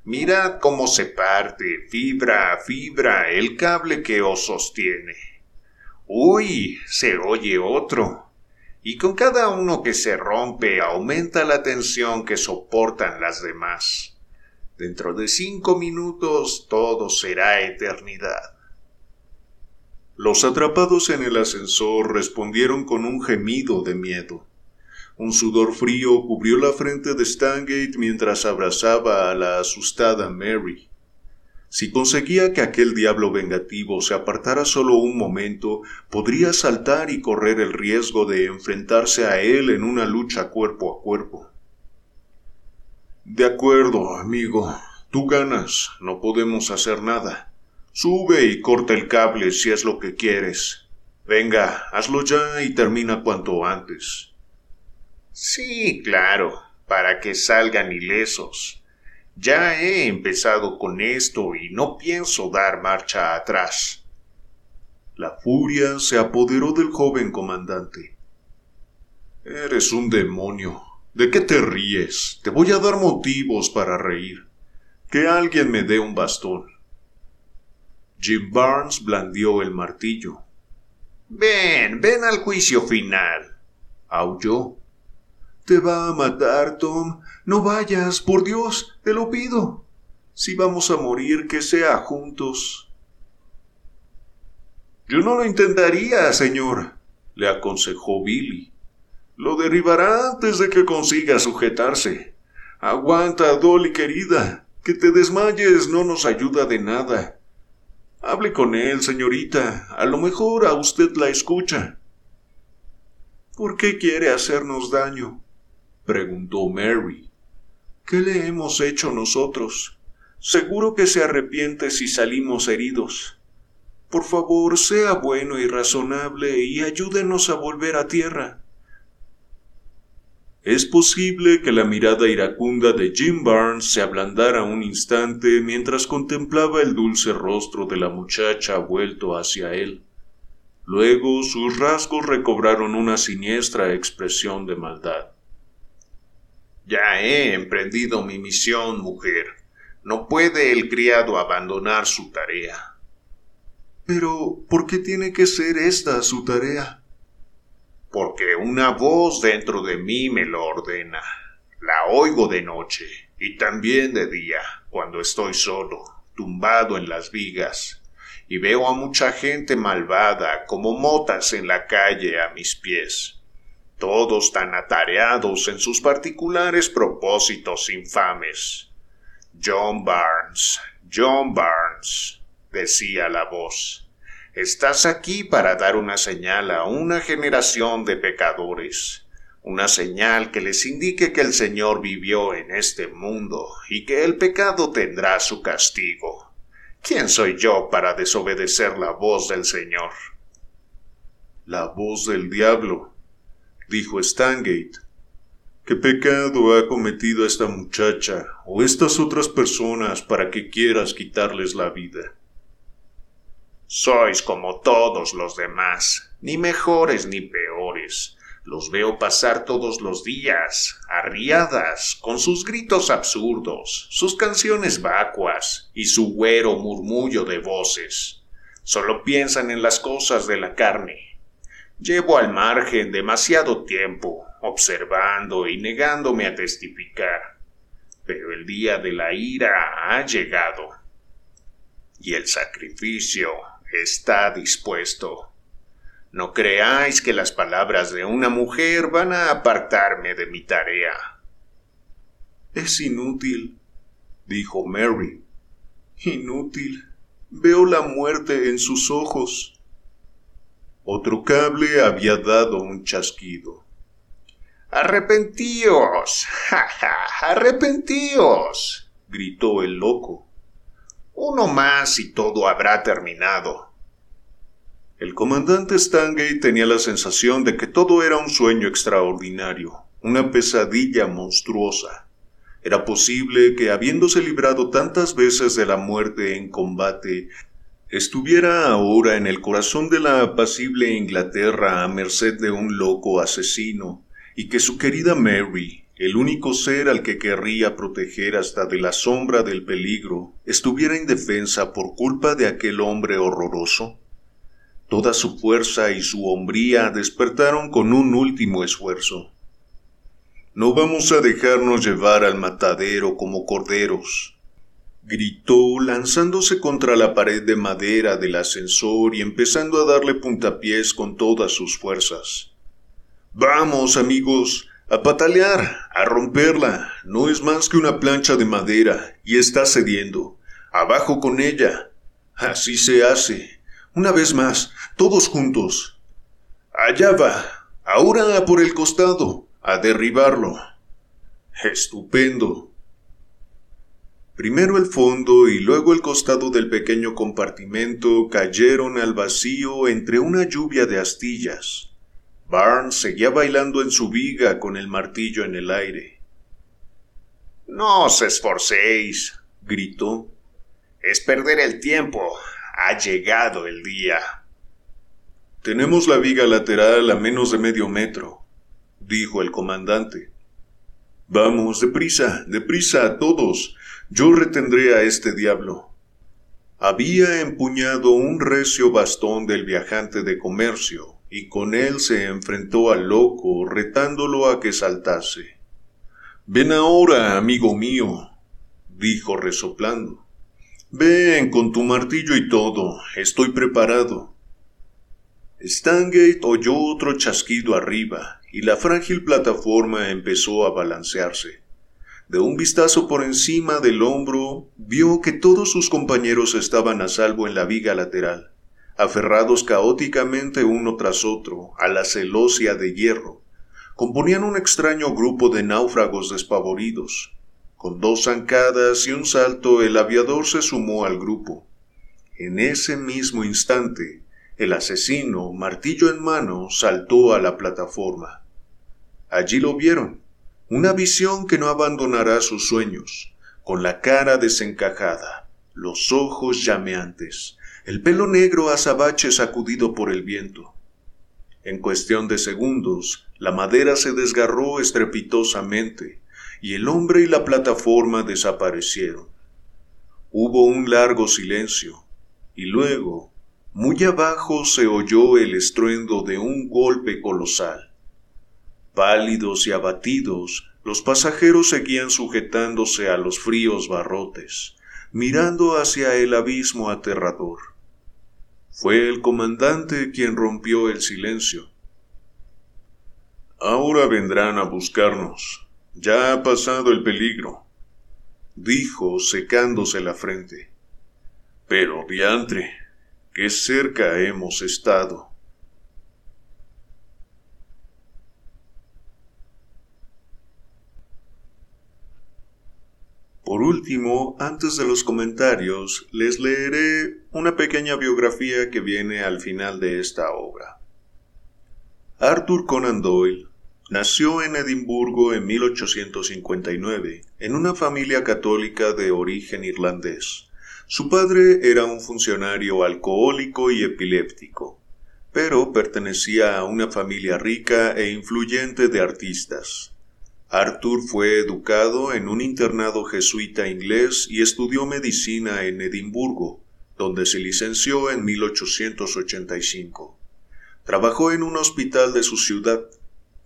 Mirad cómo se parte, fibra a fibra, el cable que os sostiene. Uy, se oye otro. Y con cada uno que se rompe aumenta la tensión que soportan las demás. Dentro de cinco minutos todo será eternidad. Los atrapados en el ascensor respondieron con un gemido de miedo. Un sudor frío cubrió la frente de Stangate mientras abrazaba a la asustada Mary. Si conseguía que aquel diablo vengativo se apartara solo un momento, podría saltar y correr el riesgo de enfrentarse a él en una lucha cuerpo a cuerpo. De acuerdo, amigo. Tú ganas. No podemos hacer nada. Sube y corta el cable si es lo que quieres. Venga, hazlo ya y termina cuanto antes. Sí, claro, para que salgan ilesos. Ya he empezado con esto y no pienso dar marcha atrás. La furia se apoderó del joven comandante. Eres un demonio, ¿De qué te ríes? Te voy a dar motivos para reír. Que alguien me dé un bastón. Jim Barnes blandió el martillo. Ven, ven al juicio final. aulló. Te va a matar, Tom. No vayas, por Dios, te lo pido. Si vamos a morir, que sea juntos. Yo no lo intentaría, señor, le aconsejó Billy. Lo derribará antes de que consiga sujetarse. Aguanta, Dolly querida. Que te desmayes no nos ayuda de nada. Hable con él, señorita. A lo mejor a usted la escucha. ¿Por qué quiere hacernos daño? Preguntó Mary. ¿Qué le hemos hecho nosotros? Seguro que se arrepiente si salimos heridos. Por favor, sea bueno y razonable y ayúdenos a volver a tierra. Es posible que la mirada iracunda de Jim Barnes se ablandara un instante mientras contemplaba el dulce rostro de la muchacha vuelto hacia él. Luego sus rasgos recobraron una siniestra expresión de maldad. Ya he emprendido mi misión, mujer. No puede el criado abandonar su tarea. Pero, ¿por qué tiene que ser esta su tarea? porque una voz dentro de mí me lo ordena. La oigo de noche y también de día, cuando estoy solo, tumbado en las vigas, y veo a mucha gente malvada como motas en la calle a mis pies, todos tan atareados en sus particulares propósitos infames. John Barnes, John Barnes, decía la voz. Estás aquí para dar una señal a una generación de pecadores, una señal que les indique que el Señor vivió en este mundo y que el pecado tendrá su castigo. ¿Quién soy yo para desobedecer la voz del Señor? La voz del diablo, dijo Stangate. ¿Qué pecado ha cometido esta muchacha o estas otras personas para que quieras quitarles la vida? Sois como todos los demás, ni mejores ni peores. Los veo pasar todos los días, arriadas, con sus gritos absurdos, sus canciones vacuas y su güero murmullo de voces. Solo piensan en las cosas de la carne. Llevo al margen demasiado tiempo, observando y negándome a testificar. Pero el día de la ira ha llegado y el sacrificio está dispuesto. No creáis que las palabras de una mujer van a apartarme de mi tarea. Es inútil, dijo Mary. Inútil. Veo la muerte en sus ojos. Otro cable había dado un chasquido. Arrepentíos. Ja, ja, arrepentíos. gritó el loco. Uno más y todo habrá terminado. El comandante Stangate tenía la sensación de que todo era un sueño extraordinario, una pesadilla monstruosa. Era posible que, habiéndose librado tantas veces de la muerte en combate, estuviera ahora en el corazón de la apacible Inglaterra a merced de un loco asesino, y que su querida Mary, el único ser al que querría proteger hasta de la sombra del peligro, estuviera indefensa por culpa de aquel hombre horroroso? Toda su fuerza y su hombría despertaron con un último esfuerzo. No vamos a dejarnos llevar al matadero como corderos, gritó lanzándose contra la pared de madera del ascensor y empezando a darle puntapiés con todas sus fuerzas. Vamos, amigos, a patalear, a romperla. No es más que una plancha de madera y está cediendo. Abajo con ella. Así se hace. Una vez más, todos juntos. Allá va. Ahora por el costado a derribarlo. Estupendo. Primero el fondo y luego el costado del pequeño compartimento cayeron al vacío entre una lluvia de astillas. Barnes seguía bailando en su viga con el martillo en el aire. No os esforcéis, gritó. Es perder el tiempo. Ha llegado el día. Tenemos la viga lateral a menos de medio metro dijo el comandante. Vamos, deprisa, deprisa a todos. Yo retendré a este diablo. Había empuñado un recio bastón del viajante de comercio, y con él se enfrentó al loco, retándolo a que saltase. Ven ahora, amigo mío, dijo resoplando. Ven con tu martillo y todo, estoy preparado. Stangate oyó otro chasquido arriba, y la frágil plataforma empezó a balancearse. De un vistazo por encima del hombro, vio que todos sus compañeros estaban a salvo en la viga lateral, aferrados caóticamente uno tras otro a la celosia de hierro. Componían un extraño grupo de náufragos despavoridos. Con dos zancadas y un salto el aviador se sumó al grupo. En ese mismo instante, el asesino, martillo en mano, saltó a la plataforma. Allí lo vieron, una visión que no abandonará sus sueños, con la cara desencajada, los ojos llameantes, el pelo negro azabache sacudido por el viento. En cuestión de segundos, la madera se desgarró estrepitosamente, y el hombre y la plataforma desaparecieron. Hubo un largo silencio, y luego muy abajo se oyó el estruendo de un golpe colosal. Pálidos y abatidos, los pasajeros seguían sujetándose a los fríos barrotes, mirando hacia el abismo aterrador. Fue el comandante quien rompió el silencio. Ahora vendrán a buscarnos. Ya ha pasado el peligro, dijo secándose la frente. Pero diantre, qué cerca hemos estado. Por último, antes de los comentarios, les leeré una pequeña biografía que viene al final de esta obra. Arthur Conan Doyle nació en Edimburgo en 1859, en una familia católica de origen irlandés. Su padre era un funcionario alcohólico y epiléptico, pero pertenecía a una familia rica e influyente de artistas. Arthur fue educado en un internado jesuita inglés y estudió medicina en Edimburgo, donde se licenció en 1885. Trabajó en un hospital de su ciudad.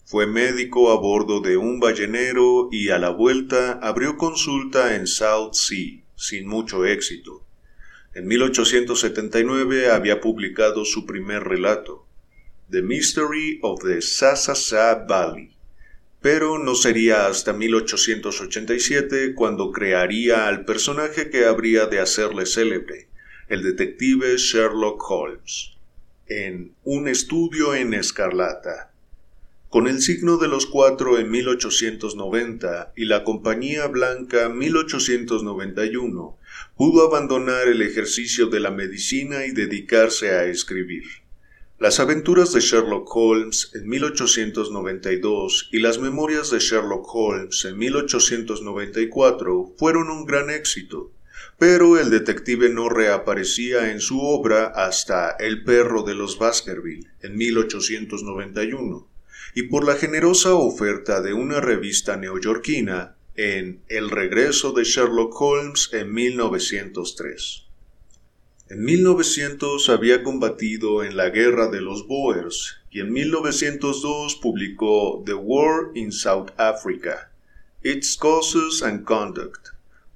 Fue médico a bordo de un ballenero y a la vuelta abrió consulta en South Sea sin mucho éxito. En 1879 había publicado su primer relato, The Mystery of the Sasasa Valley, pero no sería hasta 1887 cuando crearía al personaje que habría de hacerle célebre, el detective Sherlock Holmes, en Un estudio en escarlata. Con el signo de los cuatro en 1890 y la Compañía Blanca 1891, pudo abandonar el ejercicio de la medicina y dedicarse a escribir. Las aventuras de Sherlock Holmes en 1892 y las memorias de Sherlock Holmes en 1894 fueron un gran éxito, pero el detective no reaparecía en su obra hasta El perro de los Baskerville en 1891 y por la generosa oferta de una revista neoyorquina en El regreso de Sherlock Holmes en 1903. En 1900 había combatido en la Guerra de los Boers y en 1902 publicó The War in South Africa, Its Causes and Conduct,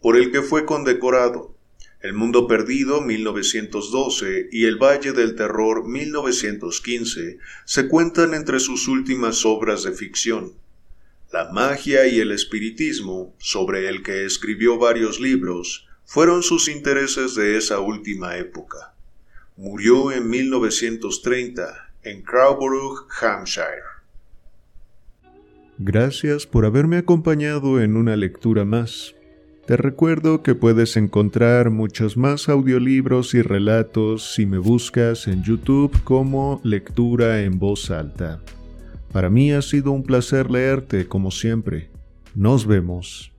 por el que fue condecorado. El Mundo Perdido 1912 y El Valle del Terror 1915 se cuentan entre sus últimas obras de ficción. La magia y el espiritismo, sobre el que escribió varios libros, fueron sus intereses de esa última época. Murió en 1930 en Crowborough, Hampshire. Gracias por haberme acompañado en una lectura más. Te recuerdo que puedes encontrar muchos más audiolibros y relatos si me buscas en YouTube como Lectura en Voz Alta. Para mí ha sido un placer leerte como siempre. Nos vemos.